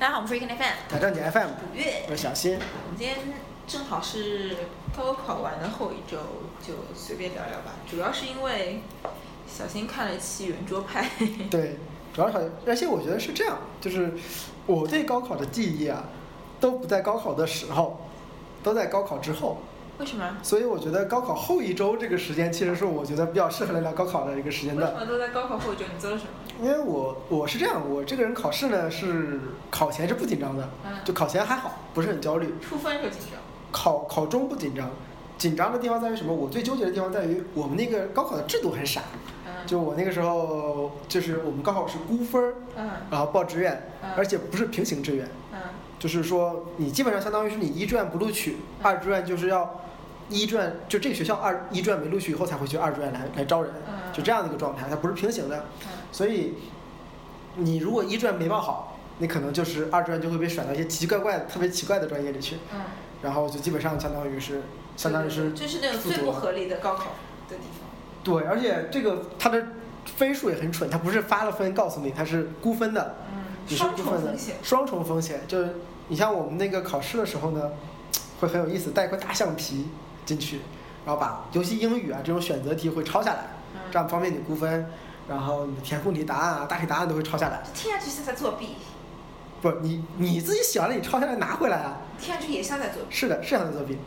大家好，我们是 Weekend FM 打正经 FM，五月。我是小新。我们今天正好是高考完的后一周，就随便聊聊吧。主要是因为小新看了一期圆桌派，对，主要是而且我觉得是这样，就是我对高考的记忆啊，都不在高考的时候，都在高考之后。为什么？所以我觉得高考后一周这个时间，其实是我觉得比较适合来聊高考的一个时间段。为什么都在高考后一周？你做了什么？因为我我是这样，我这个人考试呢是考前是不紧张的，嗯，就考前还好，不是很焦虑。出分就紧张。考考中不紧张，紧张的地方在于什么？我最纠结的地方在于我们那个高考的制度很傻。嗯，就我那个时候，就是我们高考是估分然后报志愿，嗯而且不是平行志愿，嗯就是说你基本上相当于是你一志愿不录取，二志愿就是要一专就这个学校二一专没录取以后才会去二专来来招人，嗯，就这样的一个状态，它不是平行的。嗯所以你如果一专没报好，你可能就是二专就会被甩到一些奇奇怪怪的、特别奇怪的专业里去，嗯，然后就基本上相当于是相当于是就是那种最不合理的高考的地方。对，而且这个它的分数也很蠢，它不是发了分告诉你，它是估分的。嗯，你是双估分的重风险。双重风险，就是你像我们那个考试的时候呢，会很有意思，带一块大橡皮进去，然后把尤其英语啊这种选择题会抄下来，嗯，这样方便你估分。然后你的填空题答案啊、大题答案都会抄下来。这听上去像在作弊，不，你你自己写完了，你抄下来拿回来啊。听上去也像在作弊。是的，是像在作弊。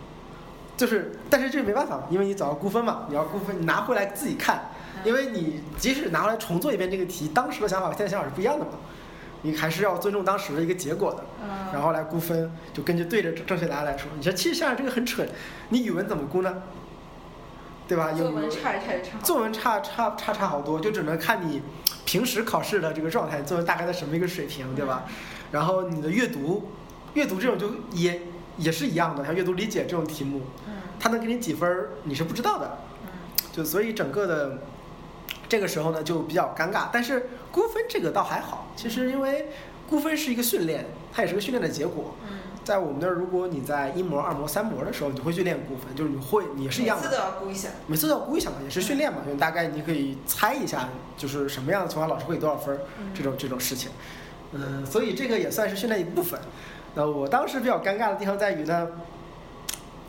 就是，但是这没办法，因为你总要估分嘛，你要估分，你拿回来自己看，因为你即使拿回来重做一遍这个题，当时的想法和现在想法是不一样的嘛，你还是要尊重当时的一个结果的。嗯，然后来估分，就根据对着正确答案来说。你说其实像这个很蠢，你语文怎么估呢？对吧？有作文差着差差。作文差差差差好多，就只能看你平时考试的这个状态，作文大概在什么一个水平，对吧？然后你的阅读，阅读这种就也也是一样的，像阅读理解这种题目，嗯它能给你几分你是不知道的，嗯就所以整个的这个时候呢就比较尴尬。但是估分这个倒还好，其实因为估分是一个训练，它也是个训练的结果。嗯，在我们那儿，如果你在一模、二模、三模的时候，你会去练估分，就是你会，你也是一样的每次都，要估一下。每次都要估一下嘛，也是训练嘛，就大概你可以猜一下，就是什么样的情况老师会给多少分这种这种事情。嗯，所以这个也算是训练一部分。那我当时比较尴尬的地方在于呢，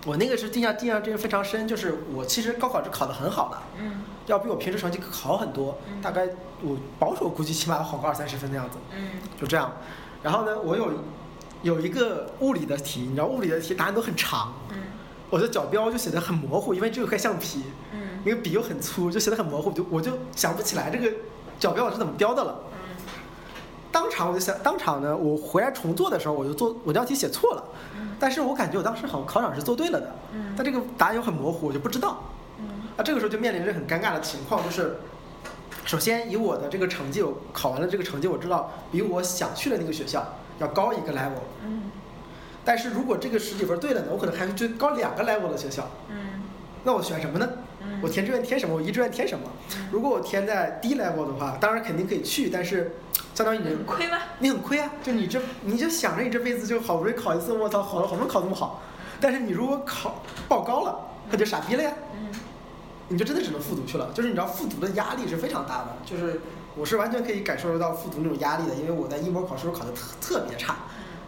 我那个是印象印象真的非常深，就是我其实高考是考得很好的，嗯要比我平时成绩好很多，嗯大概我保守估计起码要好个二三十分的样子。嗯就这样。然后呢，我有有一个物理的题，你知道物理的题答案都很长，嗯我的角标就写的很模糊，因为只有块橡皮，嗯那个笔又很粗，就写的很模糊，就我就想不起来这个角标我是怎么标的了。嗯当场我就想，当场呢，我回来重做的时候，我就做我这道题写错了，嗯但是我感觉我当时好像考场是做对了的，嗯但这个答案又很模糊，我就不知道。嗯啊，这个时候就面临着很尴尬的情况，就是首先以我的这个成绩，我考完了这个成绩，我知道比我想去的那个学校要高一个 level。嗯但是如果这个十几分对了呢，我可能还会去高两个 level 的学校，嗯那我选什么呢？嗯，我填志愿填什么？我一志愿填什么？如果我填在低 level 的话，当然肯定可以去，但是相当于你很亏吗？你很亏啊！就你这你就想着你这辈子就好不容易考一次，我操，好了好不容易考这么好，但是你如果考报高了，那就傻逼了呀！嗯你就真的只能复读去了。就是你知道复读的压力是非常大的，就是我是完全可以感受得到复读那种压力的，因为我在一模考试时候考的特特别差，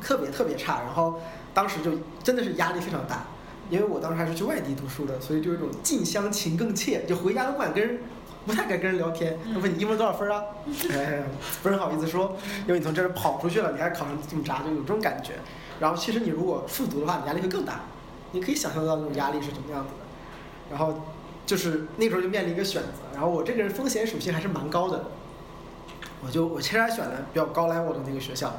特别特别差，然后当时就真的是压力非常大，因为我当时还是去外地读书的，所以就有一种近乡情更怯，就回家都不敢跟人，不太敢跟人聊天。他问你一模多少分啊？哎，不是很好意思说，因为你从这儿跑出去了，你还考上这么渣，就有这种感觉。然后其实你如果复读的话，你压力会更大，你可以想象得到那种压力是什么样子的。然后就是那时候就面临一个选择，然后我这个人风险属性还是蛮高的，我就我其实还选了比较高 level 的那个学校，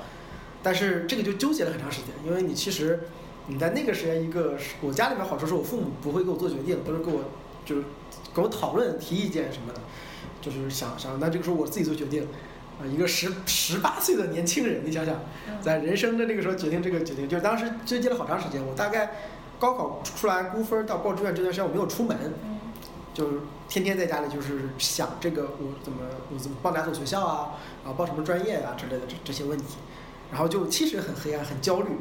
但是这个就纠结了很长时间，因为你其实你在那个时间一个是我家里面好处是我父母不会给我做决定，都是给我就是跟我讨论提意见什么的，就是想想那这个时候我自己做决定。啊，一个十十八岁的年轻人，你想想，在人生的那个时候决定这个决定，就是当时纠结了好长时间。我大概高考出来估分到报志愿这段时间，我没有出门，嗯就是天天在家里就是想这个我怎么我怎么报哪所学校啊，然后报什么专业啊之类的这这些问题，然后就其实很黑暗，很焦虑。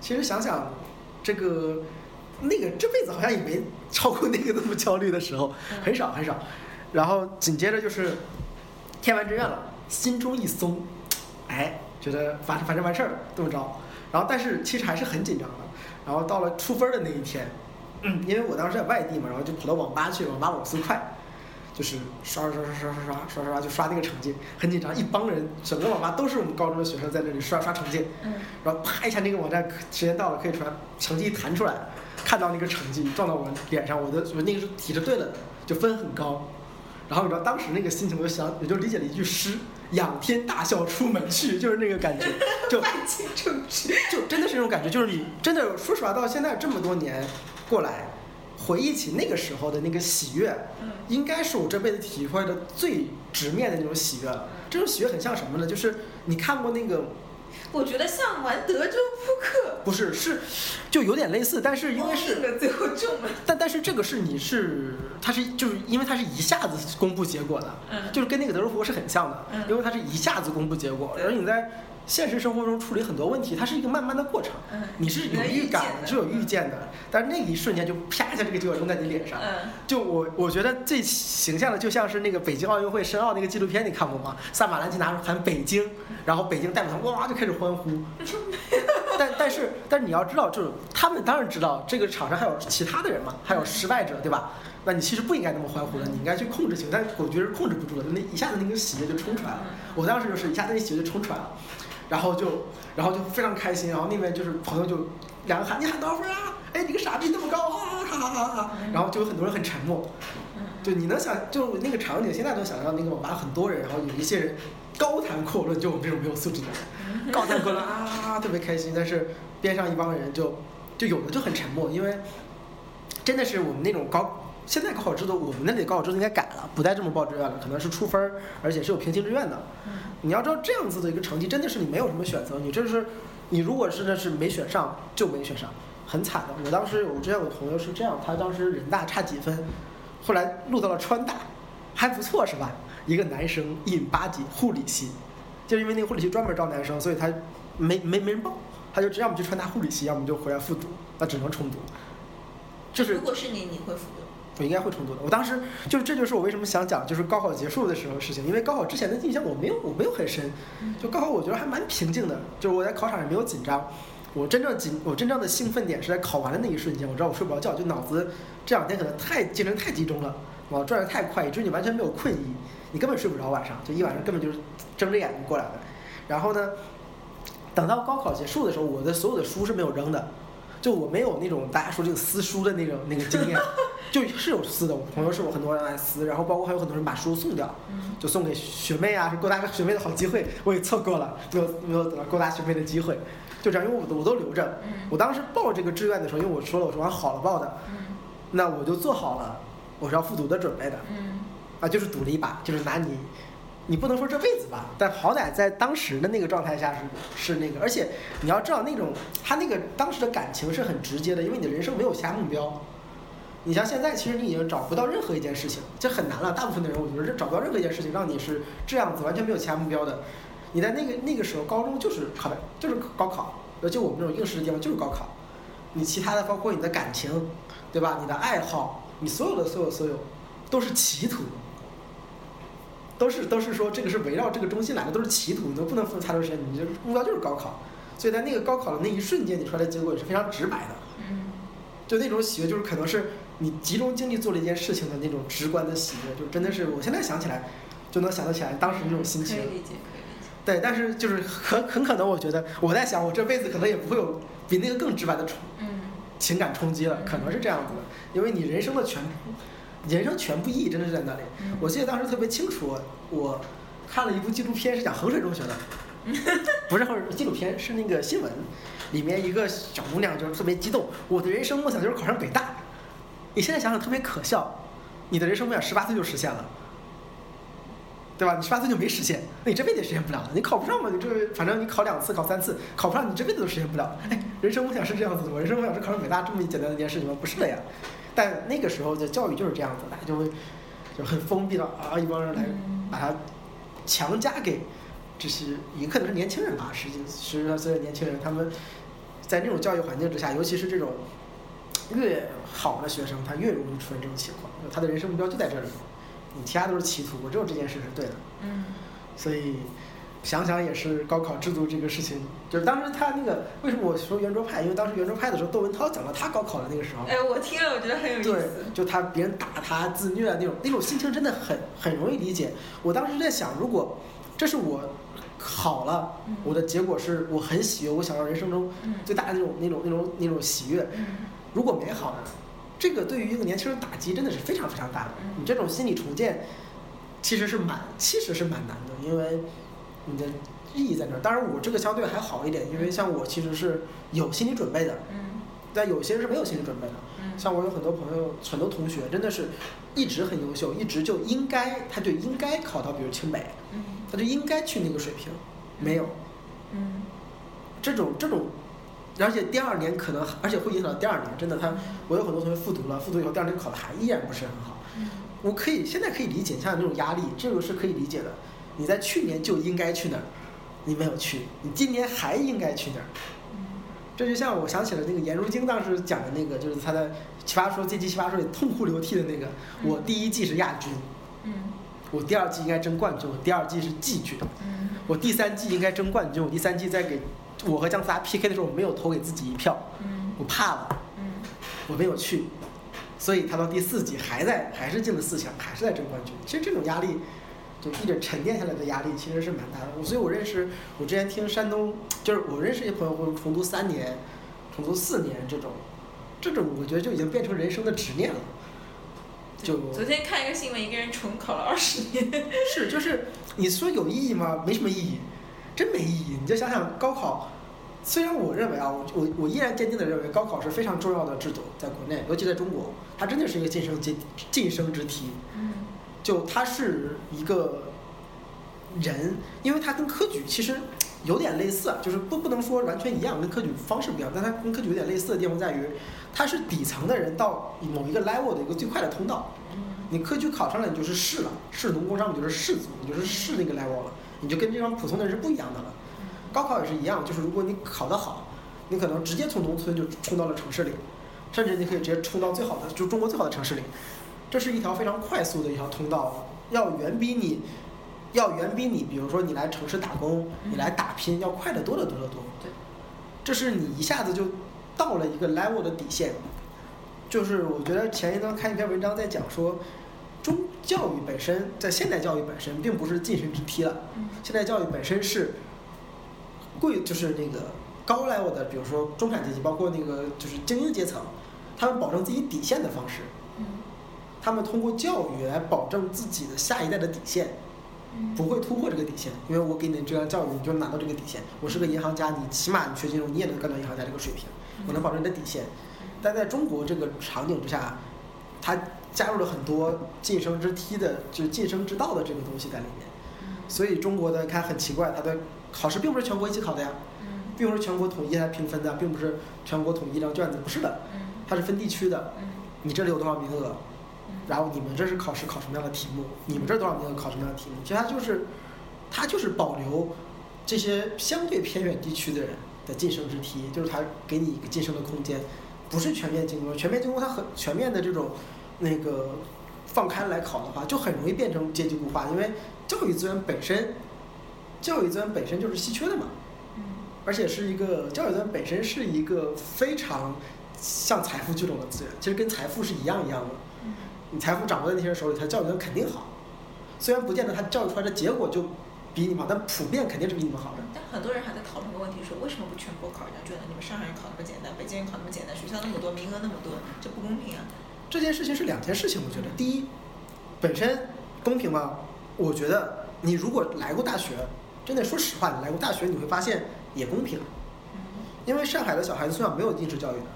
其实想想这个那个这辈子好像也没超过那个那么焦虑的时候，很少很少。然后紧接着就是填完志愿了，心中一松，哎，觉得反正反正完事儿这么着。然后但是其实还是很紧张的。然后到了出分的那一天，嗯，因为我当时在外地嘛，然后就跑到网吧去，网吧网速快，就是刷刷刷刷刷刷刷刷刷就刷那个成绩，很紧张，一帮人，整个网吧都是我们高中的学生在那里刷刷成绩，嗯，然后啪一下那个网站时间到了可以传，成绩一弹出来，看到那个成绩撞到我脸上，我的我那个是提着对了的，就分很高。然后你知道当时那个心情，我就想，我就理解了一句诗：“仰天大笑出门去”，就是那个感觉，就万青出去。就真的是那种感觉，就是你真的说实话，到现在这么多年过来，回忆起那个时候的那个喜悦，嗯应该是我这辈子体会的最直面的那种喜悦了。这种喜悦很像什么呢？就是你看过那个我觉得像玩德州扑克，不是是，就有点类似，但是因为是那个最后中了。但但是这个是你是它是就是因为它是一下子公布结果的，嗯就是跟那个德州扑克是很像的，嗯因为它是一下子公布结果，对而你在现实生活中处理很多问题，它是一个慢慢的过程，嗯你是有能预预感见的是有预见的，但是那一瞬间就啪一下这个结果扔在你脸上，嗯，就我我觉得最形象的就像是那个北京奥运会申奥那个纪录片，你看过吗？萨马兰奇拿出喊北京，然后北京代表团哇就开始欢呼。但但是但是你要知道，就是他们当然知道这个场上还有其他的人嘛，还有失败者，对吧？那你其实不应该那么欢呼的，你应该去控制情绪。但是我觉得是控制不住的，那一下子那个喜悦就冲出来了。我当时就是一下子那喜悦就冲出来了，然后就然后就非常开心，然后那边就是朋友就两个喊你喊多少分啊？哎，你个傻逼那么高啊！哈哈哈哈！然后就有很多人很沉默。嗯就你能想，就那个场景，现在都想象那个网吧很多人，然后有一些人高谈阔论，就我们这种没有素质的人，高谈阔论啊，特别开心。但是边上一帮人就就有的就很沉默，因为真的是我们那种高，现在高考制度，我们那里高考制度应该改了，不再这么报志愿了，可能是出分儿，而且是有平行志愿的。你要知道这样子的一个成绩，真的是你没有什么选择，你这是你如果是那是没选上就没选上，很惨的。我当时我之前有朋友是这样，他当时人大差几分，后来录到了川大，还不错是吧？一个男生一米八几，护理系，就因为那个护理系专门招男生，所以他没没没人报，他就要么去川大护理系，要么就回来复读，那只能重读。就是如果是你，你会复读？我应该会重读的。我当时就是这就是我为什么想讲就是高考结束的时候的事情，因为高考之前的印象我没有我没有很深，就高考我觉得还蛮平静的，就是我在考场上没有紧张。我真正紧，我真正的兴奋点是在考完的那一瞬间，我知道我睡不着觉，就脑子这两天可能太精神太集中了，脑转的太快，以至于你完全没有困意，你根本睡不着晚上，就一晚上根本就是睁着眼睛过来的。然后呢，等到高考结束的时候，我的所有的书是没有扔的，就我没有那种大家说这个撕书的那种那个经验，就是有撕的。我朋友是我很多人来撕，然后包括还有很多人把书送掉，嗯就送给学妹啊，是勾搭个学妹的好机会，我也错过了，没有没有得到勾搭学妹的机会，就这样，因为我都我都留着。嗯我当时报这个志愿的时候，因为我说了我是往好了报的，嗯那我就做好了我是要复读的准备的嗯啊，就是赌了一把，就是拿你，你不能说这辈子吧，但好歹在当时的那个状态下是是那个，而且你要知道那种他那个当时的感情是很直接的，因为你的人生没有其他目标。你像现在，其实你已经找不到任何一件事情，这很难了。大部分的人，我觉得是找不到任何一件事情让你是这样子，完全没有其他目标的。你在那个那个时候，高中就是考的，就是高考，而且我们这种应试的地方就是高考。你其他的，包括你的感情，对吧？你的爱好，你所有的所有所有，都是歧途，都是都是说这个是围绕这个中心来的，都是歧途，你都不能付出太多时间，你这目标就是高考。所以在那个高考的那一瞬间，你出来的结果也是非常直白的。嗯就那种喜悦，就是可能是你集中精力做了一件事情的那种直观的喜悦，就真的是我现在想起来就能想得起来当时那种心情可。以理解，可以理解。对，但是就是很很可能，我觉得我在想，我这辈子可能也不会有比那个更直白的冲嗯情感冲击了，可能是这样子的，因为你人生的全部，人生全部意义真的是在那里。嗯我记得当时特别清楚，我看了一部纪录片，是讲衡水中学的，不是纪录片，是那个新闻，里面一个小姑娘就是特别激动，我的人生梦想就是考上北大。你现在想想特别可笑，你的人生梦想十八岁就实现了。对吧？你十八岁就没实现，那你这辈子也实现不了了。你考不上嘛？你这反正你考两次、考三次，考不上你这辈子都实现不了。哎，人生梦想是这样子的吗？人生梦想是考上北大这么简单的一件事情吗？不是的呀。但那个时候的教育就是这样子，大家就会就很封闭的啊，一帮人来嗯把它强加给，这些也可能是年轻人吧，十几十来岁的年轻人，他们在那种教育环境之下，尤其是这种越好的学生，他越容易出现这种情况，他的人生目标就在这里，你其他都是歧途，我只有这件事是对的。嗯所以，想想也是高考制度这个事情，就是当时他那个为什么我说圆桌派？因为当时圆桌派的时候，窦文涛讲到他高考的那个时候，哎，我听了，我觉得很有意思对。，就他别人打他自虐啊那种那种心情真的很很容易理解。我当时在想，如果这是我好了，嗯我的结果是我很喜悦，我想要人生中嗯最大的那种那种那种那种喜悦。嗯如果没好呢，这个对于一个年轻人打击真的是非常非常大的。嗯你这种心理重建其实是蛮其实是蛮难的，因为你的意义在那儿。当然，我这个相对还好一点，因为像我其实是有心理准备的，嗯但有些人是没有心理准备的。嗯，像我有很多朋友，很多同学真的是一直很优秀，一直就应该，他就应该考到比如清北，嗯他就应该去那个水平，没有嗯这种这种，而且第二年可能，而且会影响到第二年，真的他，我有很多同学复读了，复读以后第二年考的还依然不是很好。嗯我可以现在可以理解，像那种压力，这个是可以理解的。你在去年就应该去那儿，你没有去，你今年还应该去那儿。嗯这就像我想起了那个颜如晶当时讲的那个，就是他在奇葩说这季奇葩说里痛哭流涕的那个，嗯我第一季是亚军，嗯我第二季应该争冠军，我第二季是季军，嗯我第三季应该争冠军，我第三季再给我和姜思达 PK 的时候，我没有投给自己一票，嗯我怕了，嗯我没有去，所以他到第四季还在还是进了四强，还是在争冠军。其实这种压力，就一直沉淀下来的压力，其实是蛮大的。所以，我认识我之前听山东，就是我认识一些朋友，或者重读三年、重读四年这种，这种我觉得就已经变成人生的执念了。就昨天看一个新闻，一个人重考了二十年。是就是你说有意义吗？没什么意义，真没意义。你就想想高考，虽然我认为啊，我我我依然坚定的认为高考是非常重要的制度，在国内，尤其在中国，它真的是一个晋升阶晋升之梯。嗯就它是一个人，因为它跟科举其实有点类似，啊，就是不不能说完全一样，跟科举方式不一样，但它跟科举有点类似的地方在于，它是底层的人到某一个 level 的一个最快的通道。嗯你科举考上了，你就是士了，士农工商，你就是士族，你就是士那个 level 了，你就跟这帮普通的人是不一样的了。高考也是一样，就是如果你考得好，你可能直接从农村就冲到了城市里，甚至你可以直接冲到最好的，就中国最好的城市里。这是一条非常快速的一条通道，要远比你，要远比你，比如说你来城市打工，你来打拼，要快得多得多得多。对，这是你一下子就到了一个 level 的底线。就是我觉得前一段看一篇文章在讲说，中教育本身在现代教育本身并不是晋升之梯了，嗯现代教育本身是贵，就是那个高 level 的，比如说中产阶级，包括那个就是精英阶层，他们保证自己底线的方式，嗯他们通过教育来保证自己的下一代的底线，嗯不会突破这个底线，因为我给你这样教育，你就拿到这个底线。我是个银行家，你起码你学金融，你也能干到银行家这个水平，我能保证你的底线。但在中国这个场景之下，它加入了很多晋升之梯的，就是晋升之道的这个东西在里面。所以中国的看很奇怪，它的考试并不是全国一起考的呀，嗯。并不是全国统一来评分的，并不是全国统一一张卷子，不是的，嗯。它是分地区的。嗯。你这里有多少名额，然后你们这是考试考什么样的题目，你们这多少名额考什么样的题目，其实它就是，它就是保留这些相对偏远地区的人的晋升之梯，就是它给你一个晋升的空间，不是全面进攻，全面进攻它很全面的这种那个放开来考的话，就很容易变成阶级固化，因为教育资源本身，教育资源本身就是稀缺的嘛，嗯而且是一个教育资源本身是一个非常像财富聚拢的资源，其实跟财富是一样一样的。嗯你财富掌握在那些人手里，他教育资源肯定好。虽然不见得他教育出来的结果就比你们好，但普遍肯定是比你们好的。但很多人还在讨论个问题，说为什么不全国考一张卷呢？你们上海人考那么简单，北京人考那么简单，学校那么多，名额那么多，这不公平啊！这件事情是两件事情，我觉得。第一，本身公平吗？我觉得你如果来过大学，真的说实话，你来过大学，你会发现也公平。嗯因为上海的小孩子从小没有应试教育的，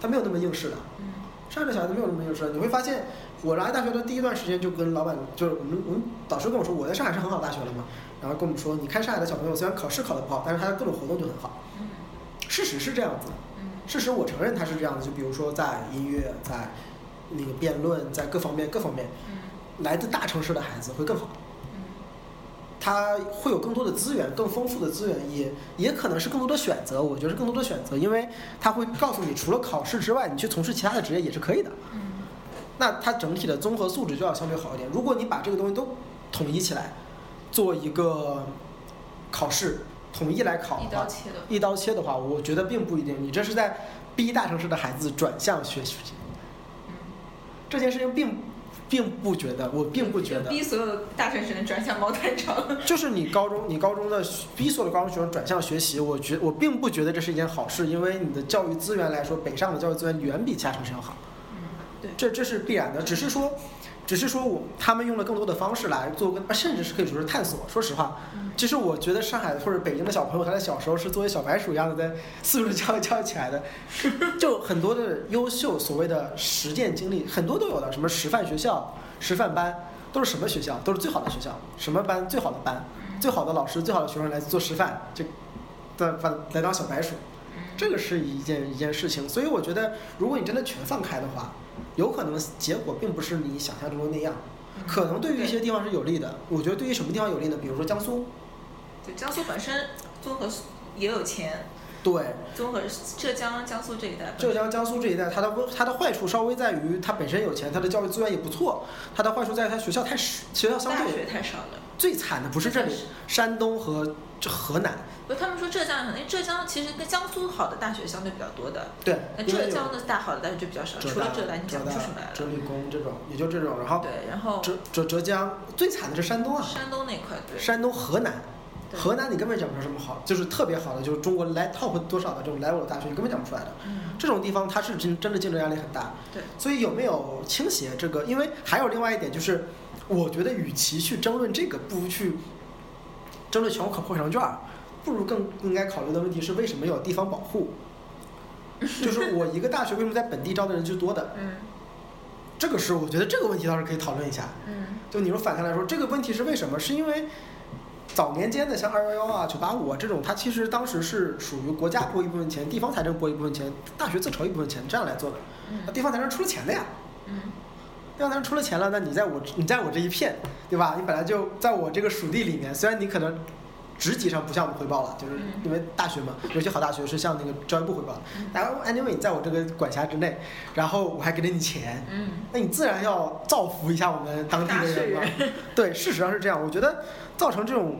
他没有那么应试的。嗯上海的小孩子没有那么应试的，你会发现，我来大学的第一段时间就跟老板，就是我们我们导师跟我说，我在上海是很好的大学了嘛，然后跟我们说，你看上海的小朋友虽然考试考得不好，但是他的各种活动就很好。嗯事实是这样子，嗯事实我承认他是这样子，就比如说在音乐，在那个辩论，在各方面各方面，嗯来自大城市的孩子会更好。嗯他会有更多的资源，更丰富的资源，也也可能是更多的选择。我觉得是更多的选择，因为他会告诉你，除了考试之外，你去从事其他的职业也是可以的。嗯那它整体的综合素质就要相对好一点。如果你把这个东西都统一起来，做一个考试统一来考的话，一刀切的。一刀切的话，我觉得并不一定。你这是在逼大城市的孩子转向学习，嗯，这件事情并并不觉得，我并不觉得。逼所有的大城市人转向毛坦厂。就是你高中，你高中的逼所有的高中学生转向学习，我觉我并不觉得这是一件好事，因为你的教育资源来说，北上的教育资源远比其他城市要好。嗯，对。这这是必然的，只是说，只是说我他们用了更多的方式来做跟，甚至是可以说是探索。说实话，嗯其实我觉得上海或者北京的小朋友，他在小时候是作为小白鼠一样的在四处教育教育起来的，就很多的优秀所谓的实践经历，很多都有的，什么师范学校、师范班，都是什么学校？都是最好的学校，什么班最好的班，最好的老师、最好的学生来做师范，就的把来当小白鼠。这个是一件一件事情，所以我觉得，如果你真的全放开的话，有可能结果并不是你想象中的那样，可能对于一些地方是有利的。我觉得对于什么地方有利呢？比如说江苏，对，江苏本身综合也有钱，对，综合浙江、江苏这一带。浙江、江苏这一带，它的它的坏处稍微在于它本身有钱，它的教育资源也不错。它的坏处在于它学校太少，学校相大学太少了。最惨的不是这里，山东和这河南。不，他们说浙江因为浙江其实跟江苏好的大学相对比较多的，对，那浙江的大好的大学就比较少，除了浙大，你讲不出什么来了。浙理工这种，也就这种。然后对，然后浙浙浙江最惨的是山东啊，山东那块，对，山东、河南，对河南你根本讲不出什么好，就是特别好的，就是中国来 top 多少的这种 level 的大学，你根本讲不出来的。嗯，这种地方它是真真的竞争压力很大。对，所以有没有倾斜这个？因为还有另外一点就是，我觉得与其去争论这个，不如去争论全国考破成卷儿，不如更应该考虑的问题是为什么有地方保护？就是我一个大学为什么在本地招的人就多的？嗯这个是我觉得这个问题倒是可以讨论一下。嗯就你说反向来说，这个问题是为什么？是因为早年间的像二幺幺啊、九八五啊这种，它其实当时是属于国家拨一部分钱，地方财政拨一部分钱，大学自筹一部分钱这样来做的。那嗯地方财政出了钱的呀，嗯地方财政出了钱了，那你在我你在我这一片，对吧？你本来就在我这个属地里面，虽然你可能。职级上不向我们汇报了，就是嗯因为大学嘛，有些好大学是向那个教育部汇报的。然后 anyway 你在我这个管辖之内，然后我还给了你钱，嗯，那你自然要造福一下我们当地的人嘛。对，事实上是这样。我觉得造成这种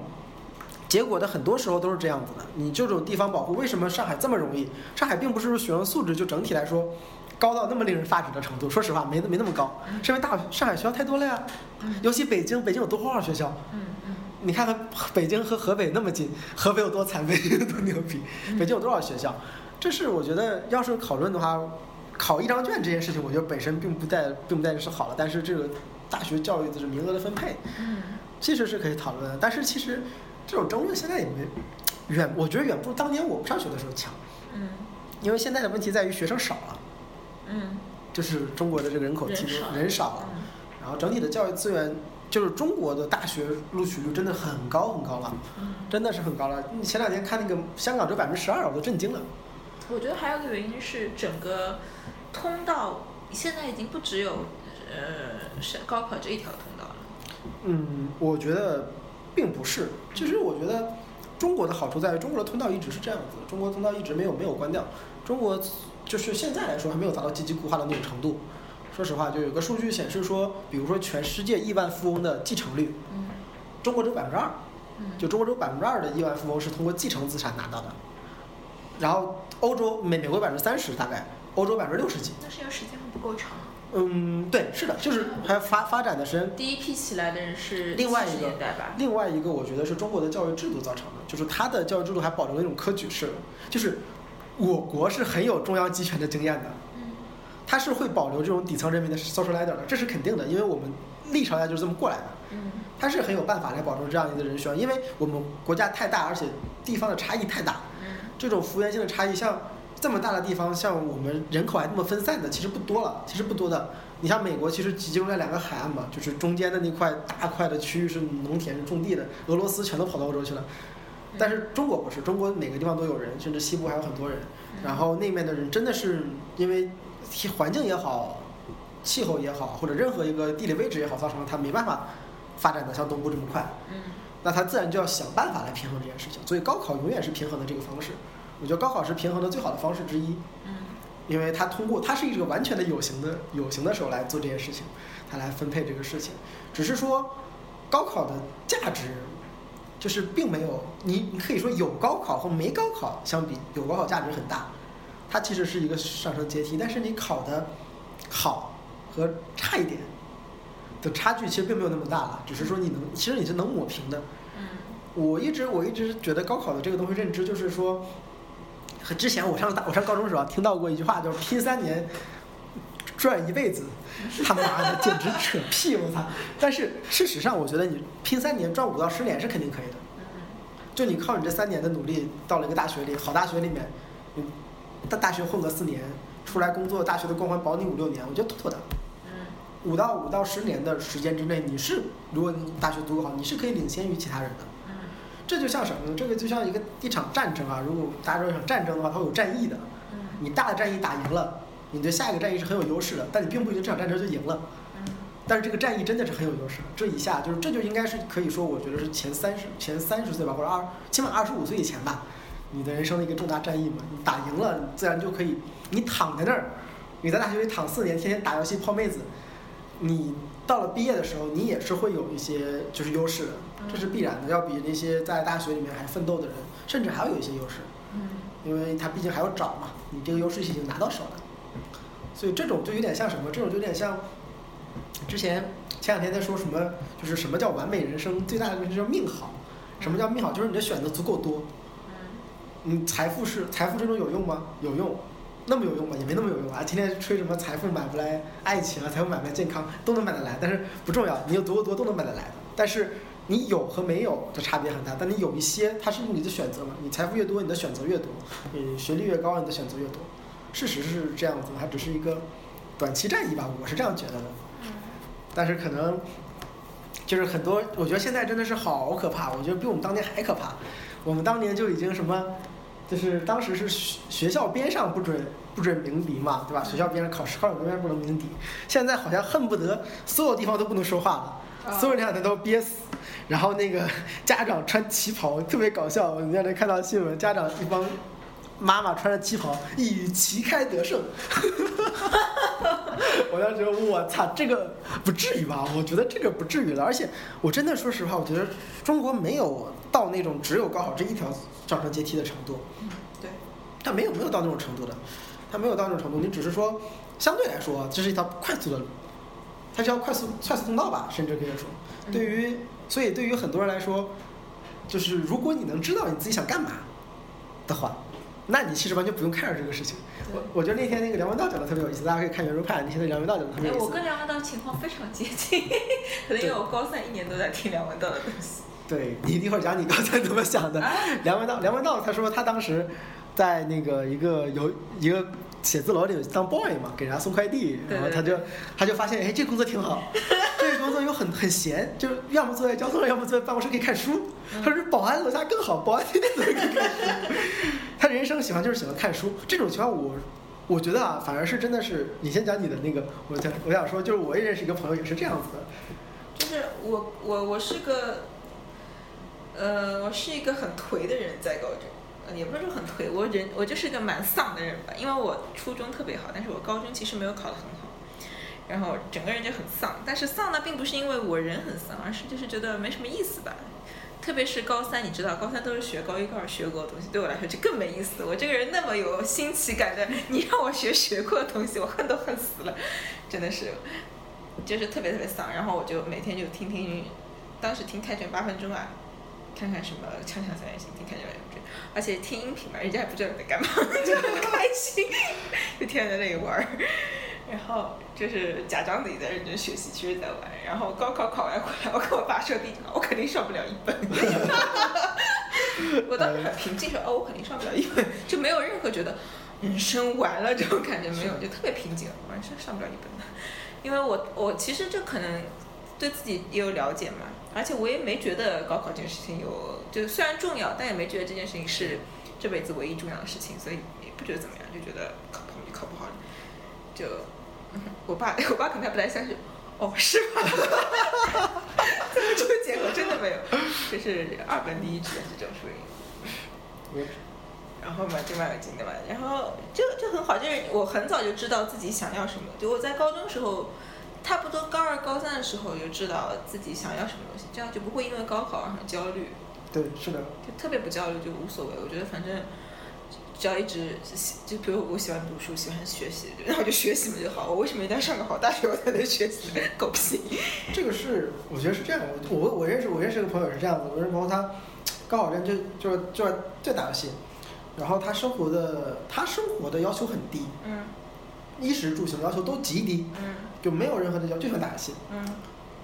结果的很多时候都是这样子的。你这种地方保护，为什么上海这么容易？上海并不是说学生素质就整体来说高到那么令人发指的程度。说实话，没没那么高，是因为大上海学校太多了呀。尤其北京，北京有多少学校？你看看北京和河北那么近，河北有多惨，北京有多牛逼？北京有多少学校？这是我觉得，要是讨论的话，考一张卷这件事情，我觉得本身并不在并不在于是好了，但是这个大学教育的名额的分配，嗯其实是可以讨论的。但是其实这种争论现在也没远，我觉得远不如当年我们上学的时候强，嗯因为现在的问题在于学生少了，嗯，就是中国的这个人口提人少人少了，然后整体的教育资源。就是中国的大学录取率真的很高很高了，嗯，真的是很高了。你前两天看那个香港只有百分之十二，我都震惊了。我觉得还有一个原因是整个通道现在已经不只有呃是高考这一条通道了。嗯，我觉得并不是。其实我觉得中国的好处在于中国的通道一直是这样子，中国通道一直没有没有关掉。中国就是现在来说还没有达到阶级固化的那种程度。说实话，就有个数据显示说，比如说全世界亿万富翁的继承率，嗯中国只有百分之二，嗯，就中国只有百分之二的亿万富翁是通过继承资产拿到的。然后欧洲美美国百分之三十大概，欧洲百分之六十几。那是因为时间不够长。嗯，对，是的，就是还发发展的时间第一批起来的人是另外一个？另外一个，我觉得是中国的教育制度造成的，就是它的教育制度还保留了一种科举制，就是我国是很有中央集权的经验的，嗯它是会保留这种底层人民的 social ladder 的，这是肯定的，因为我们历朝代就是这么过来的，嗯。它是很有办法来保证这样一个人选，因为我们国家太大，而且地方的差异太大，嗯。这种幅员性的差异，像这么大的地方，像我们人口还那么分散的，其实不多了，其实不多的。你像美国，其实集中在两个海岸嘛，就是中间的那块大块的区域是农田、是种地的，俄罗斯全都跑到欧洲去了。但是中国不是，中国每个地方都有人，甚至西部还有很多人。然后那面的人真的是因为环境也好，气候也好，或者任何一个地理位置也好，造成了他没办法发展的像东部这么快。嗯那他自然就要想办法来平衡这件事情。所以高考永远是平衡的这个方式。我觉得高考是平衡的最好的方式之一，嗯因为它通过它是一个完全的有形的有形的手来做这件事情，它来分配这个事情。只是说高考的价值，就是并没有你你可以说有高考和没高考相比，有高考价值很大，它其实是一个上升阶梯，但是你考的好和差一点的差距其实并没有那么大了，只是说你能其实你是能抹平的。嗯我一直我一直觉得高考的这个东西认知就是说，和之前我上大我上高中的时候啊听到过一句话，就是拼三年赚一辈子，他妈的简直扯屁！我操！但是事实上，我觉得你拼三年赚五到十年是肯定可以的。嗯就你靠你这三年的努力，到了一个大学里，好大学里面，你大大学混个四年，出来工作，大学的光环保你五六年，我觉得妥妥的。嗯五到五到十年的时间之内，你是如果你大学读得好，你是可以领先于其他人的。嗯这就像什么呢？这个就像一个一场战争啊！如果大家说一场战争的话，它会有战役的。嗯你大的战役打赢了，你对下一个战役是很有优势的，但你并不一定这场战争就赢了。嗯但是这个战役真的是很有优势的，这一下就是这就应该是可以说，我觉得是前三十前三十岁吧，或者二起码二十五岁以前吧，你的人生的一个重大战役嘛。你打赢了，你自然就可以，你躺在那儿，你在大学里躺四年，天天打游戏泡妹子，你到了毕业的时候，你也是会有一些就是优势的，这是必然的，要比那些在大学里面还奋斗的人，甚至还要有一些优势。嗯因为他毕竟还要找嘛，你这个优势已经拿到手了，所以这种就有点像什么？这种就有点像之前前两天在说什么，就是什么叫完美人生？最大的问题就是命好。什么叫命好？就是你的选择足够多。嗯你财富是财富这种有用吗？有用，那么有用吗？也没那么有用啊！天天吹什么财富买不来爱情啊，财富买不来健康，都能买得来，但是不重要，你有足够多都能买得来的。但是你有和没有的差别很大，但你有一些，它是你的选择嘛。你财富越多，你的选择越多；你学历越高，你的选择越多。事实是这样子，它只是一个短期战役吧，我是这样觉得的。但是可能就是很多，我觉得现在真的是好可怕，我觉得比我们当年还可怕。我们当年就已经什么，就是当时是学学校边上不准不准鸣笛嘛，对吧？学校边上考试考场边上不能鸣笛，现在好像恨不得所有地方都不能说话了。啊所有人都憋死，然后那个家长穿旗袍特别搞笑，我那天看到新闻，家长一帮妈妈穿着旗袍，一语旗开得胜。我当时我操，这个不至于吧？我觉得这个不至于了。而且我真的说实话，我觉得中国没有到那种只有高考这一条上升阶梯的程度，嗯对它没有没有到那种程度的，它没有到那种程度。你只是说相对来说，这是一条快速的路，它是要快速快速通道吧，甚至可以说，嗯对于所以对于很多人来说，就是如果你能知道你自己想干嘛的话，那你其实完全不用看着这个事情。我我觉得那天那个梁文道讲的特别有意思，大家可以看圆桌派，那天的梁文道讲的特别哎，有意思我跟。梁文道情况非常接近，可能因为我高三一年都在听梁文道的东西。对你一会儿讲你刚才怎么想的。啊梁文道，梁文道他说他当时在那个一个有一个写字楼里当 boy 嘛，给人家送快递，然后他就他就发现，哎，这工作挺好，这个工作又很很闲，就是要么坐在交通上，要么坐在办公室可以看书。他说保安楼下更好，保安天天都可以看书。他人生喜欢就是喜欢看书，这种情况我。我觉得啊，反而是真的是，你先讲你的那个，我想我想说，就是我也认识一个朋友，也是这样子的，就是我我我是个，呃，我是一个很颓的人，在高中，呃也不是说很颓，我人我就是个蛮丧的人吧，因为我初中特别好，但是我高中其实没有考得很好，然后整个人就很丧，但是丧呢，并不是因为我人很丧，而是就是觉得没什么意思吧。特别是高三，你知道，高三都是学高一、高二学过的东西，对我来说就更没意思。我这个人那么有新奇感的，你让我学学过的东西，我恨都恨死了，真的是，就是特别特别丧。然后我就每天就听听，当时听《开卷八分钟》啊，看看什么《锵锵三人行》，听《开卷八分钟》，而且听音频嘛，人家也不知道你在干嘛，就很开心，就天天在那里玩儿。然后就是假装自己在认真学习，其实在玩。然后高考考完回来，我跟我爸说第一句话，我肯定上不了一本。我当时很平静说，哦，我肯定上不了一本，就没有任何觉得人生完了这种感觉，没有，就特别平静，完全上不了一本的。因为我我其实就可能对自己也有了解嘛，而且我也没觉得高考这件事情有，就虽然重要，但也没觉得这件事情是这辈子唯一重要的事情，所以也不觉得怎么样，就觉得考不好就考不好了，就。嗯 我爸，我爸可能还不太相信，哦，是吗？这么出结果真的没有，就是二本第一志愿是这种属于。然后嘛，就蛮有劲的嘛，然后就就很好，就是我很早就知道自己想要什么，就我在高中时候，差不多高二、高三的时候就知道自己想要什么东西，这样就不会因为高考而很焦虑。对，是的，就特别不焦虑就无所谓。我觉得反正只要一直就比如我喜欢读书，喜欢学习，然后就学习嘛就好。我为什么一定要上个好大学我才能学习？狗屁！这个是我觉得是这样。我我 我认识我认识个朋友是这样子，我认识朋友他高考生就就就就打游戏，然后他生活的他生活的要求很低，嗯衣食住行要求都极低，嗯就没有任何的要求，就想打游戏。嗯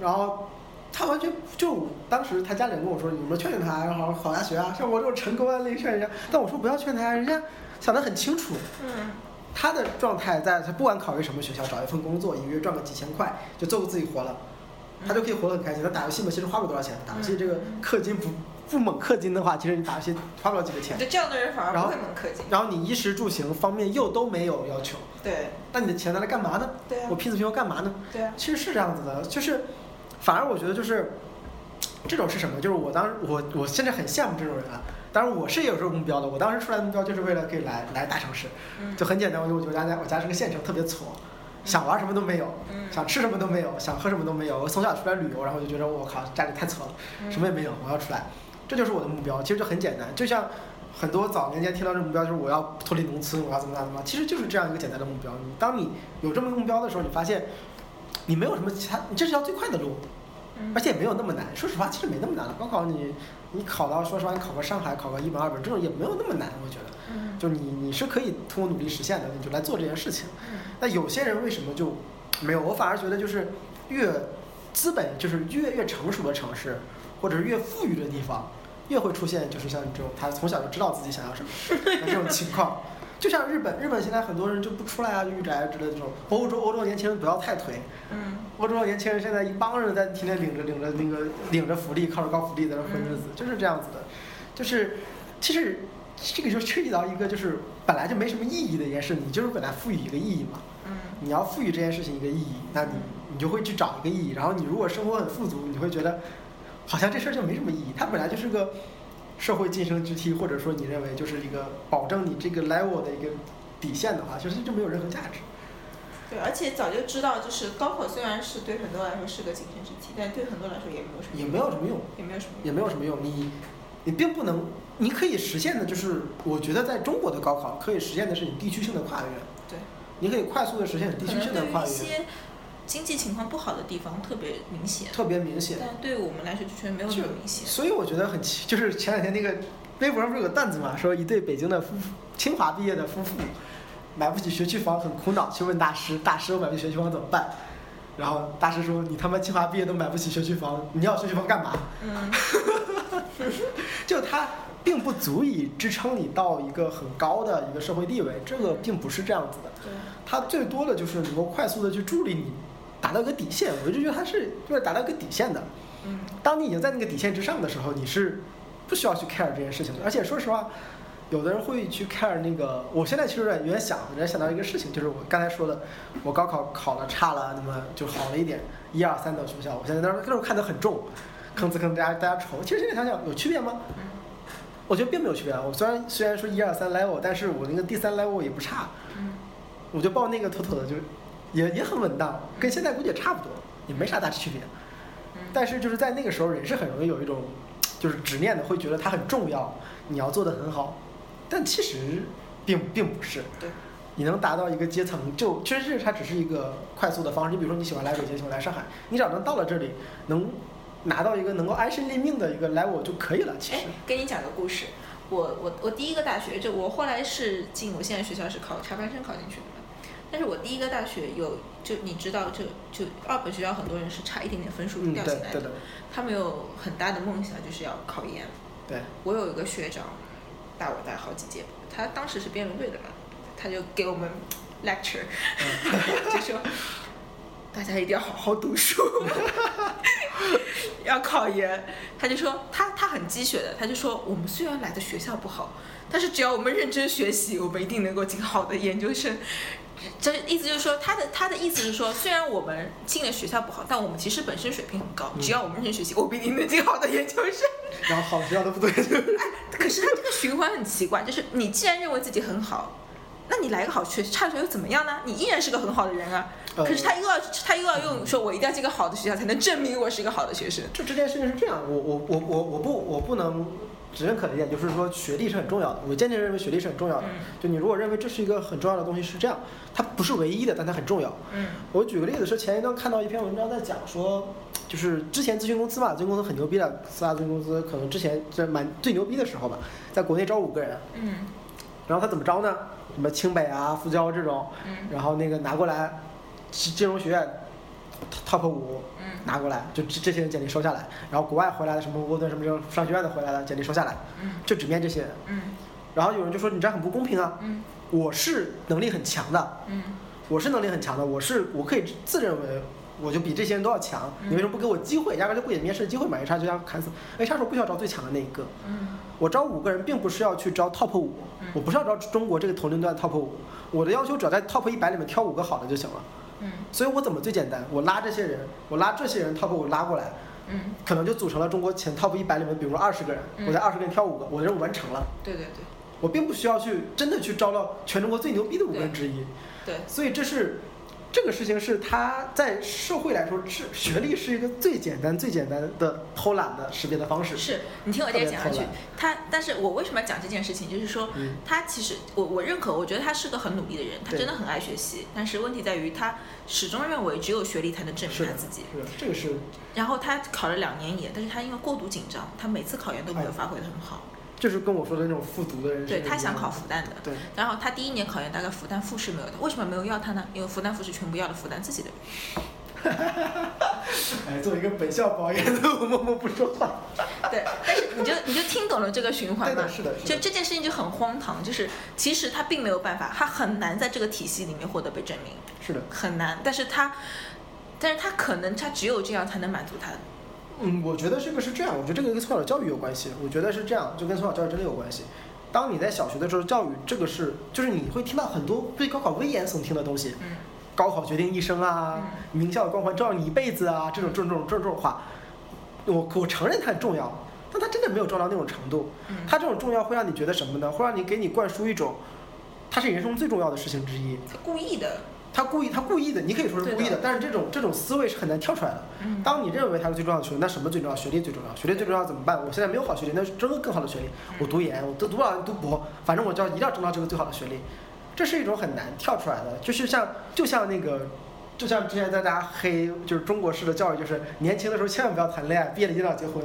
然后他完全就当时他家里人跟我说，你们劝劝他，要好好考大学啊，像我这种成功案例劝人家。但我说不要劝他，人家想得很清楚，嗯他的状态在他不管考虑什么学校，找一份工作，一个月赚个几千块，就够自己活了，他就可以活得很开心。他打游戏嘛，其实花不了多少钱，打游戏这个氪金不不猛氪金的话，其实你打游戏花不了几个钱。就这样的人反而不会猛氪金。然后你衣食住行方面又都没有要求，对那你的钱拿来干嘛呢？对啊我拼死拼活干嘛呢？对啊，其实是这样子的，就是反而我觉得就是 这种是什么？就是我当时我我现在很羡慕这种人啊。当然我是也有这种目标的，我当时出来的目标就是为了可以来来大城市，嗯就很简单，我就我家家我家是个县城，特别挫，想玩什么都没有，嗯想吃什么都没有，想喝什么都没有。我从小出来旅游，然后我就觉得我靠家里太矬了，嗯什么也没有，我要出来，这就是我的目标。其实就很简单，就像很多早年间听到这个目标，就是我要脱离农村，我要怎么样怎么样，其实就是这样一个简单的目标。你当你有这么一个目标的时候，你发现你没有什么其他，你这是条最快的路，嗯而且也没有那么难。说实话，其实没那么难了。高考你你考到，说实话，你考个上海，考个一本二本，这种也没有那么难，我觉得。嗯就你你是可以通过努力实现的，你就来做这件事情。嗯那有些人为什么就没有？我反而觉得就是越资本就是越越成熟的城市，或者是越富裕的地方，越会出现就是像这种他从小就知道自己想要什么的这种情况。就像日本，日本现在很多人就不出来啊，就御宅之类的这种。欧洲欧洲年轻人不要太颓，嗯欧洲的年轻人现在一帮人在天天领着领着那个领着福利，靠着高福利在那混日子，就是这样子的。就是其实这个就涉及到一个就是本来就没什么意义的一件事，你就是本来赋予一个意义嘛。嗯你要赋予这件事情一个意义，那你你就会去找一个意义。然后你如果生活很富足，你会觉得好像这事儿就没什么意义。它本来就是个社会晋升之梯，或者说你认为就是一个保证你这个 level 的一个底线的话，其实就没有任何价值。对，而且早就知道，就是高考虽然是对很多来说是个晋升之梯，但对很多来说也没有什么，也没有什么用，也没有什么用。也没有什么用。你你并不能，你可以实现的就是，我觉得在中国的高考可以实现的是你地区性的跨越。对，你可以快速的实现你地区性的跨越，一些经济情况不好的地方特别明显，特别明显。但对我们来说就确实没有那就么明显。所以我觉得很奇，就是前两天那个微博上不是有个段子嘛，说一对北京的夫妇，清华毕业的夫妇，买不起学区房，很苦恼，去问大师，大师我买不起学区房怎么办？然后大师说：“你他妈清华毕业都买不起学区房，你要学区房干嘛？”嗯 就它并不足以支撑你到一个很高的一个社会地位，这个并不是这样子的。对，它最多的就是能够快速的去助力你达到一个底线，我就觉得它是就是达到一个底线的。嗯当你已经在那个底线之上的时候，你是不需要去 care 这件事情的。而且说实话，有的人会去 care 那个，我现在其实有点有点想，有点想到一个事情，就是我刚才说的，我高考考了差了，那么就好了一点，一二三等学校，我现在那时候那时候看得很重，吭哧吭哧大家大家愁。其实现在想想有区别吗？我觉得并没有区别啊。我虽然虽然说一二三 level，但是我那个第三 level 也不差，嗯我就报那个妥妥的就也也很稳当，跟现在估计也差不多，也没啥大区别。嗯，但是就是在那个时候，人是很容易有一种就是执念的，会觉得它很重要，你要做得很好。但其实并并不是，对，你能达到一个阶层，就确实它只是一个快速的方式。你比如说你喜欢来北京，喜欢来上海，你只要能到了这里，能拿到一个能够安身立命的一个 level 就可以了。其哎实，，跟你讲个故事，我我我第一个大学，就我后来是进我现在学校是考插班生考进去的嘛，但是我第一个大学有就你知道就就二本学校很多人是差一点点分数嗯，掉下来的，他们有很大的梦想就是要考研。对，我有一个学长，大我大好几届，他当时是辩论队的嘛，他就给我们 lecture，嗯就说大家一定要好好读书，要考研。他就说他他很鸡血的，他就说我们虽然来的学校不好，但是只要我们认真学习，我们一定能够进好的研究生。这意思就是说，他的他的意思是说，虽然我们进了学校不好，但我们其实本身水平很高，只要我们认真学习，我们一定能进好的研究生。然后好学校都不对，可是他这个循环很奇怪，就是你既然认为自己很好，那你来个好学差学校又怎么样呢？你依然是个很好的人啊。呃可是他又要他又要用说，我一定要进个好的学校，才能证明我是一个好的学生。就这件事情是这样，我我我我我不我不能只认可的一点就是说学历是很重要的，我坚决认为学历是很重要的。嗯就你如果认为这是一个很重要的东西是这样，它不是唯一的，但它很重要。嗯我举个例子是前一段看到一篇文章在讲说，就是之前咨询公司嘛，咨询公司很牛逼的，四大咨询公司可能之前这蛮最牛逼的时候吧，在国内招五个人，嗯然后他怎么招呢？什么清北啊、复交这种，嗯然后那个拿过来，金金融学院 top 五嗯拿过来，就这这些人简历收下来，然后国外回来的什么沃顿什么这种商学院的回来的简历收下来，嗯就只面这些人。嗯然后有人就说你这样很不公平啊，嗯我是能力很强的，嗯我是能力很强的，我是我可以自认为我就比这些人都要强，嗯你为什么不给我机会？压根就不给面试机会嘛？HR 就要砍死，HR 说不需要招最强的那一个，嗯我招五个人并不是要去招 top 五嗯，我不是要招中国这个同龄段 top 五，我的要求只要在 top 一百里面挑五个好的就行了。嗯所以我怎么最简单？我拉这些人，我拉这些人 top 我拉过来，嗯，可能就组成了中国前 top 一百里面，比如说二十个人，嗯我在二十个人挑五个，我的任务完成了。对对对我并不需要去真的去招到全中国最牛逼的五个人之一。对，所以这是这个事情是他在社会来说，是学历是一个最简单、最简单的偷懒的识别的方式。是你听我接着讲下去。他，但是我为什么要讲这件事情？就是说，嗯他其实我我认可，我觉得他是个很努力的人，他真的很爱学习。但是问题在于，他始终认为只有学历才能证，明他自己。是，这个是然后他考了两年研，但是他因为过度紧张，他每次考研都没有哎发挥的很好。就是跟我说的那种复读的人是对他想考复旦的，对，然后他第一年考研大概复旦复试没有他，为什么没有要他呢？因为复旦复试全部要了复旦自己的人。哎，作为一个本校保研的，我默默不说话。对，但是你就你就听懂了这个循环吗？对的，是的。就这件事情就很荒唐，就是其实他并没有办法，他很难在这个体系里面获得被证明，是的，很难。但是他，但是他可能他只有这样才能满足他。嗯，我觉得这个是这样，我觉得这个跟从小教育有关系。我觉得是这样，就跟从小教育真的有关系。当你在小学的时候，教育这个是，就是你会听到很多对高考危言耸听的东西，嗯高考决定一生啊，名校的光环照耀你一辈子啊，这种这种这种这种话，我我承认它很重要，但它真的没有重要到那种程度。嗯它这种重要会让你觉得什么呢？会让你给你灌输一种，它是人生中最重要的事情之一。他故意的。他故意，他故意的，你可以说是故意的的，但是这种这种思维是很难跳出来的。嗯当你认为他是最重要的学历，那什么最重要？学历最重要。学历最重要怎么办？我现在没有好学历，那是争个更好的学历。我读研，我读读不了读博，反正我就要一定要争到这个最好的学历。这是一种很难跳出来的，就是像就像那个，就像之前在大家黑，就是中国式的教育，就是年轻的时候千万不要谈恋爱，毕业了一定要结婚，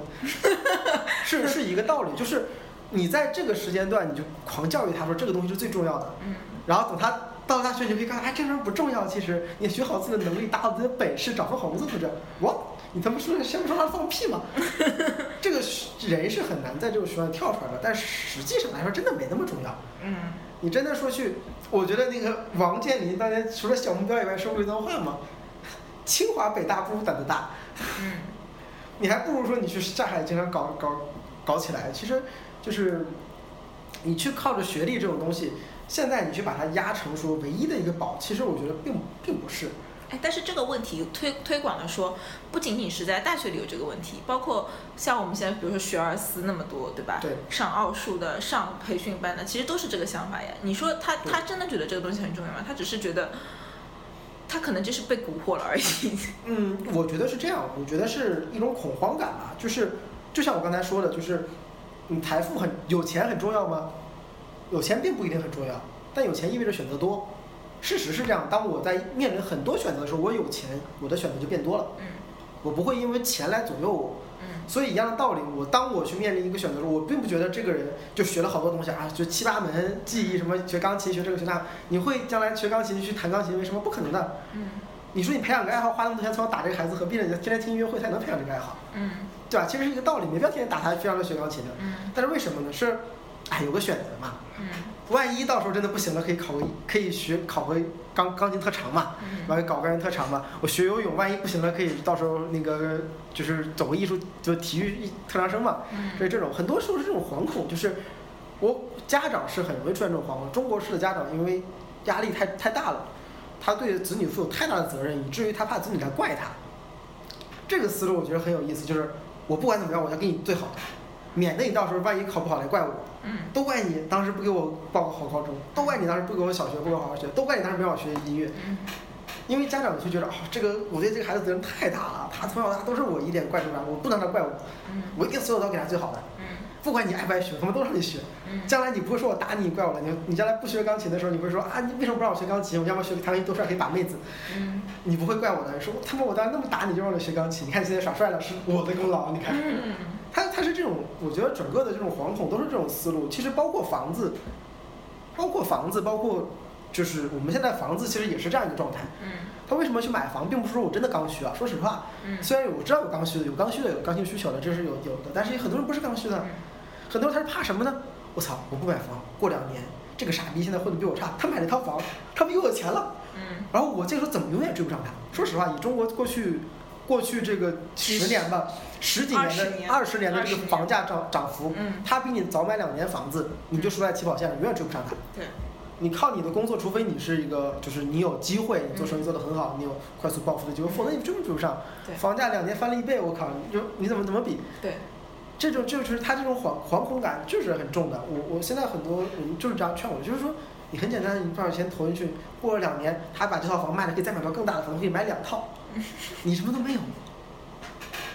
是是一个道理。就是你在这个时间段，你就狂教育他说这个东西是最重要的，嗯然后等他到了大学，你就可以看，哎，这事儿不重要。其实你学好自己的能力，打好自己的本事，找份好工作或者我，你他妈说先不说他放屁吗？这个是人是很难在这个学校跳出来的，但实际上来说，真的没那么重要。嗯你真的说去，我觉得那个王健林当年除了小目标以外，说过一段话吗，清华北大不如胆子大，嗯 你还不如说你去上海经常搞搞搞起来。其实就是你去靠着学历这种东西，现在你去把它压成说唯一的一个宝，其实我觉得并并不是。哎，但是这个问题推推广的说，不仅仅是在大学里有这个问题，包括像我们现在，比如说学而思那么多，对吧？对上奥数的、上培训班的，其实都是这个想法呀。你说他他真的觉得这个东西很重要吗？他只是觉得，他可能就是被蛊惑了而已。嗯，我觉得是这样，我觉得是一种恐慌感吧，就是就像我刚才说的，就是你财富很有钱很重要吗？有钱并不一定很重要，但有钱意味着选择多。事实是这样，当我在面临很多选择的时候，我有钱，我的选择就变多了，嗯我不会因为钱来左右我。嗯所以一样的道理，我当我去面临一个选择的时候，我并不觉得这个人就学了好多东西啊，就七八门技艺，什么学钢琴学这个学那，你会将来学钢琴去弹钢琴，为什么不可能的？嗯你说你培养个爱好，花那么多钱从小打这个孩子，何必呢？你天天听音乐会才能培养这个爱好，嗯对吧？其实是一个道理，没必要天天打他，非让他学钢琴的。嗯但是为什么呢？是，哎，有个选择嘛。嗯万一到时候真的不行了，可以考个可以学考个钢钢琴特长嘛，嗯完了搞个人特长嘛。我学游泳，万一不行了，可以到时候那个就是走个艺术就体育一特长生嘛。所以嗯这种很多时候是这种惶恐，就是我家长是很容易出现这种惶恐。中国式的家长因为压力太太大了，他对子女负有太大的责任，以至于他怕子女来怪他。这个思路我觉得很有意思，就是我不管怎么样，我要给你最好的，免得你到时候万一考不好来怪我。嗯都怪你当时不给我报个好高中，都怪你当时不给我小学不给我好好学，都怪你当时没让我学音乐。嗯因为家长就觉得哦，这个我对这个孩子责任太大了，他从小到大都是我一点怪出来，我不能让他怪我，嗯我一定所有都给他最好的，嗯不管你爱不爱学，他们都让你学。嗯将来你不会说我打你，你怪我了，你你将来不学钢琴的时候，你会说啊，你为什么不让我学钢琴？我要不要学弹钢琴多帅可以把妹子？嗯你不会怪我的，说他妈我当时那么打你就让你学钢琴，你看你现在耍帅了，是我的功劳，你看。嗯他他是这种，我觉得整个的这种惶恐都是这种思路。其实包括房子，包括房子，包括就是我们现在房子其实也是这样一个状态。嗯他为什么去买房，并不是说我真的刚需啊。说实话，嗯虽然我知道有刚需的，有刚需的，有刚性需求的，这是有有的，但是很多人不是刚需的，很多人他是怕什么呢？我操，我不买房，过两年这个傻逼现在混的比我差，他买了一套房，他比我有钱了，嗯然后我这个时候怎么永远追不上他？说实话，以中国过去过去这个十年吧，十几年的二十年的这个房价涨涨幅，嗯他比你早买两年房子，你就输在起跑线上，永远追不上他。对，你靠你的工作，除非你是一个，就是你有机会，你做生意做得很好，你有快速暴富的机会，否则你追不追不上。对房价两年翻了一倍，我靠，你就你怎么怎么比？对，这种就是他这种惶惶恐感就是很重的。我我现在很多人就是这样劝我，就是说你很简单，你多少钱投进去，过了两年，他把这套房卖了，可以再买到更大的房，可以买两套，你什么都没有。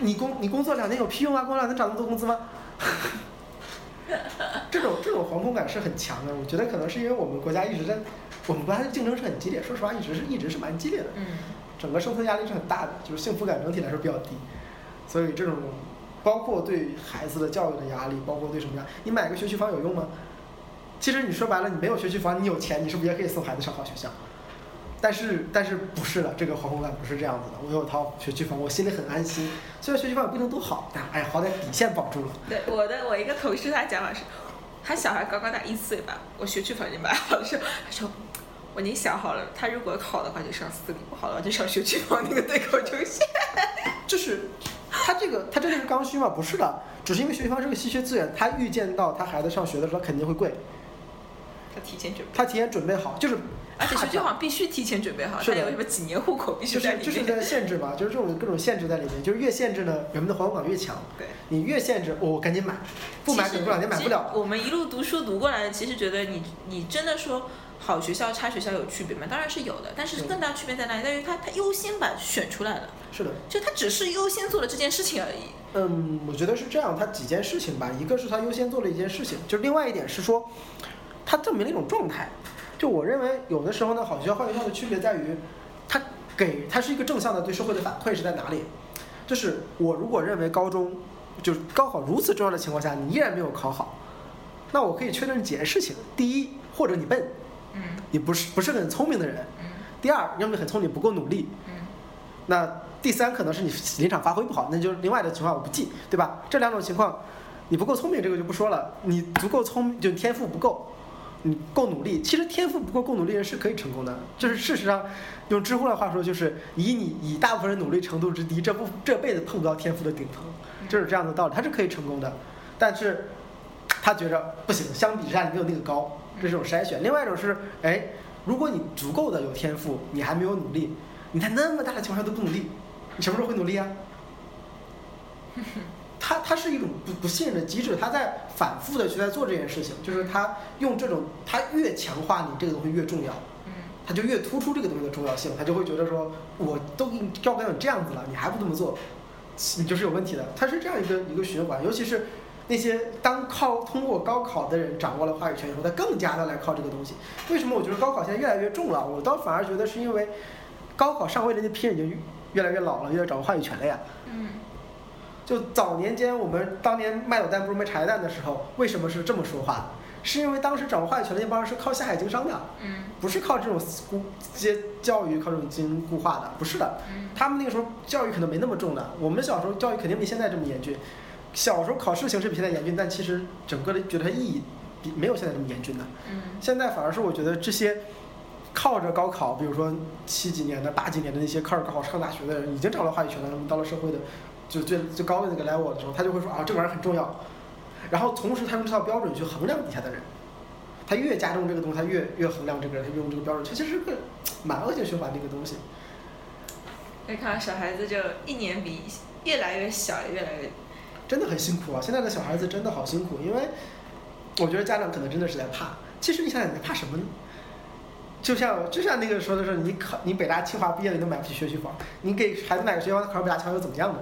你工你工作两年有屁用啊？工作两年涨那么多工资吗？这种这种惶恐感是很强的，我觉得可能是因为我们国家一直在，我们国家的竞争是很激烈，说实话一直是一直是蛮激烈的，嗯整个生存压力是很大的，就是幸福感整体来说比较低，所以这种包括对孩子的教育的压力，包括对什么呀？你买个学区房有用吗？其实你说白了，你没有学区房，你有钱，你是不是也可以送孩子上好学校？但是但是不是的，这个惶恐感不是这样子的。我有套学区房，我心里很安心。虽然学区房也不一定多好，但哎，好歹底线保住了。对，我的我一个同事他讲法是，他小孩刚刚大一岁吧，我学区房已经买好了，说他说我已经想好了，他如果考的话就上私立，不好的话就上学区房那个对口中心。就是他这个他真的是刚需吗？不是的，只是因为学区房是个稀缺资源，他预见到他孩子上学的时候肯定会贵，他提前准备，他提前准备好，就是而且学区怕房必须提前准备好，是的他有什么几年户口必须在里面。就是在限制嘛，就是这种各种限制在里面，就是越限制呢，人们的惶恐感越强。对，你越限制，哦我赶紧买，不买可能过两年买不了。我们一路读书读过来的，其实觉得你你真的说好学校差学校有区别吗？当然是有的，但是嗯更大区别在哪里？在于他他优先把选出来了，是的，就他只是优先做了这件事情而已。嗯，我觉得是这样，他几件事情吧，一个是他优先做了一件事情，就另外一点是说，他证明了一种状态。就我认为有的时候呢，好学校坏学校的区别在于，它给它是一个正向的对社会的反馈是在哪里？就是我如果认为高中就是高考如此重要的情况下，你依然没有考好，那我可以确认几件事情：第一，或者你笨，嗯你不是不是很聪明的人；嗯第二，要么你很聪明不够努力；嗯那第三可能是你临场发挥不好，那就是另外的情况我不记，对吧？这两种情况，你不够聪明这个就不说了，你足够聪明就天赋不够，你够努力，其实天赋不够够努力的人是可以成功的，就是事实上，用知乎的话说就是以你以大部分人努力程度之低，这不这辈子碰不到天赋的顶层，就是这样的道理，他是可以成功的，但是他觉着不行，相比之下你没有那个高，这是一种筛选。另外一种是，哎，如果你足够的有天赋，你还没有努力，你在那么大的情况下都不努力，你什么时候会努力啊？他他是一种不不信任的机制，他在反复的去在做这件事情，就是他用这种他越强化你这个东西越重要，嗯他就越突出这个东西的重要性，他就会觉得说，我都给你教给你这样子了，你还不这么做，你就是有问题的。它是这样一个一个循环，尤其是那些当靠通过高考的人掌握了话语权以后，他更加的来靠这个东西。为什么我觉得高考现在越来越重了？我倒反而觉得是因为高考上位的那批人已经越来越老了，越来越掌握话语权了呀。嗯就早年间我们当年卖卤蛋不如卖茶叶蛋的时候，为什么是这么说话？是因为当时掌握话语权的那帮人是靠下海经商的，嗯不是靠这种固接教育，靠这种精英固化的，不是的。嗯他们那个时候教育可能没那么重的，我们小时候教育肯定没现在这么严峻。小时候考试形式比现在严峻，但其实整个的觉得它意义比没有现在这么严峻的。嗯现在反而是我觉得这些靠着高考，比如说七几年的、八几年的那些靠着高考上大学的人，已经掌握了话语权了，他们到了社会的就最最高的那个 level 的时候，他就会说啊，这玩意儿很重要。然后同时他用这套标准去衡量底下的人，他越加重这个东西，他越越衡量这个人，他越用这个标准，他其实是个蛮恶性循环的一个东西。可以看到小孩子就一年比越来越小，越来越真的很辛苦啊！现在的小孩子真的好辛苦，因为我觉得家长可能真的是在怕。其实你想想，你在怕什么呢？就像就像那个说的是，你考你北大清华毕业了，你都买不起学区房，你给孩子买个学区房，考上北大清华又怎么样呢？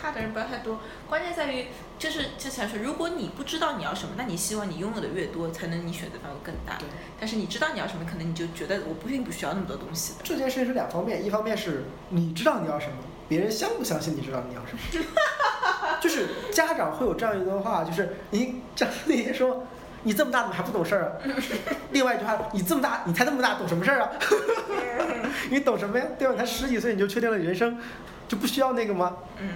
怕的人不要太多，关键在于就是之前说，如果你不知道你要什么，那你希望你拥有的越多，才能你选择范围更大。对。但是你知道你要什么，可能你就觉得我不并不需要那么多东西的。这件事情是两方面，一方面是你知道你要什么，别人相不相信你知道你要什么。就是家长会有这样一段话，就是你这那天说。你这么大怎么还不懂事儿啊？另外一句话，你这么大，你才这么大，懂什么事儿啊？你懂什么呀？对吧？才十几岁你就确定了人生，就不需要那个吗？嗯。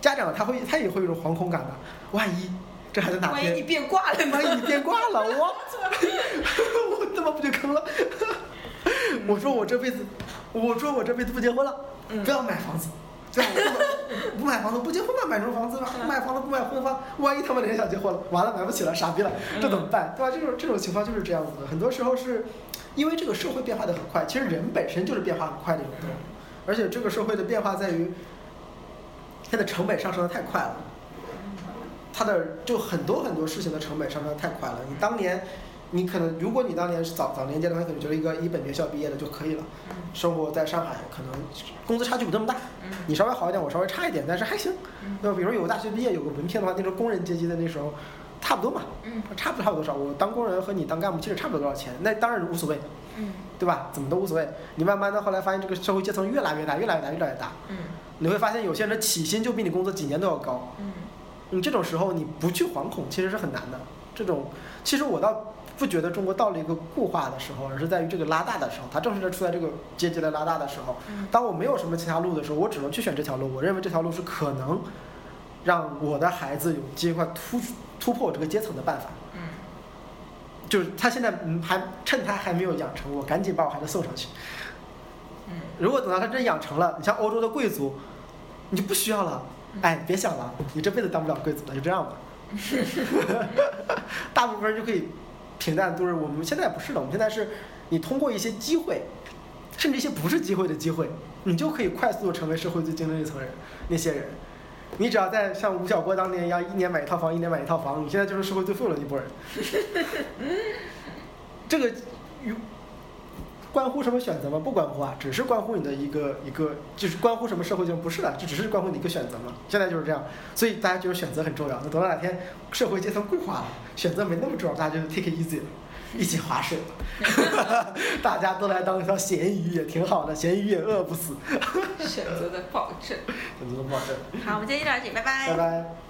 家长他会，他也会有一种惶恐感的。万一这孩子哪天，万一你变卦了，万一你变卦了，我，我他妈不就坑了？我说我这辈子，我说我这辈子不结婚了，不要买房子。对，不买房子不结婚吧，买什么房子吧？不买房子不买婚房，万一他们哪天想结婚了，完了买不起了，傻逼了，这怎么办？对吧？这种这种情况就是这样子的。很多时候是，因为这个社会变化的很快，其实人本身就是变化很快的一种动物，而且这个社会的变化在于，它的成本上升的太快了，它的就很多很多事情的成本上升的太快了。你当年。你可能，如果你当年是早早年间的话，可能觉得一个一本院校毕业的就可以了。生活在上海，可能工资差距不那么大。你稍微好一点，我稍微差一点，但是还行。那比如有个大学毕业，有个文凭的话，那时候工人阶级的那时候，差不多嘛。差不差不多少？我当工人和你当干部其实差不了多少钱？那当然无所谓。对吧？怎么都无所谓。你慢慢的后来发现这个社会阶层越来越大，越来越大，越来越大。你会发现有些人起薪就比你工作几年都要高。嗯你这种时候你不去惶恐，其实是很难的。这种其实我倒。不觉得中国到了一个固化的时候，而是在于这个拉大的时候，它正是在处在这个阶级的拉大的时候。当我没有什么其他路的时候，我只能去选这条路。我认为这条路是可能让我的孩子有机会突突破我这个阶层的办法。嗯，就是他现在还趁他还没有养成，我赶紧把我孩子送上去。嗯，如果等到他真养成了，你像欧洲的贵族，你就不需要了。哎，别想了，你这辈子当不了贵族了，就这样吧。大部分人就可以。平淡度日，我们现在不是了，我们现在是，你通过一些机会，甚至一些不是机会的机会，你就可以快速的成为社会最精英一层人。那些人，你只要在像吴晓波当年一样，一年买一套房，一年买一套房，你现在就是社会最富有的一波人。这个与。关乎什么选择吗？不关乎啊，只是关乎你的一个一个，就是关乎什么社会就不是了，就只是关乎你一个选择嘛。现在就是这样，所以大家觉得选择很重要。那等到哪天社会阶层固化了，选择没那么重要，大家就 take it easy 了，一起划水了。大家都来当一条咸鱼也挺好的，咸鱼也饿不死。选择的保证。选择的保证。好，我们今天就到这里，拜拜。拜拜。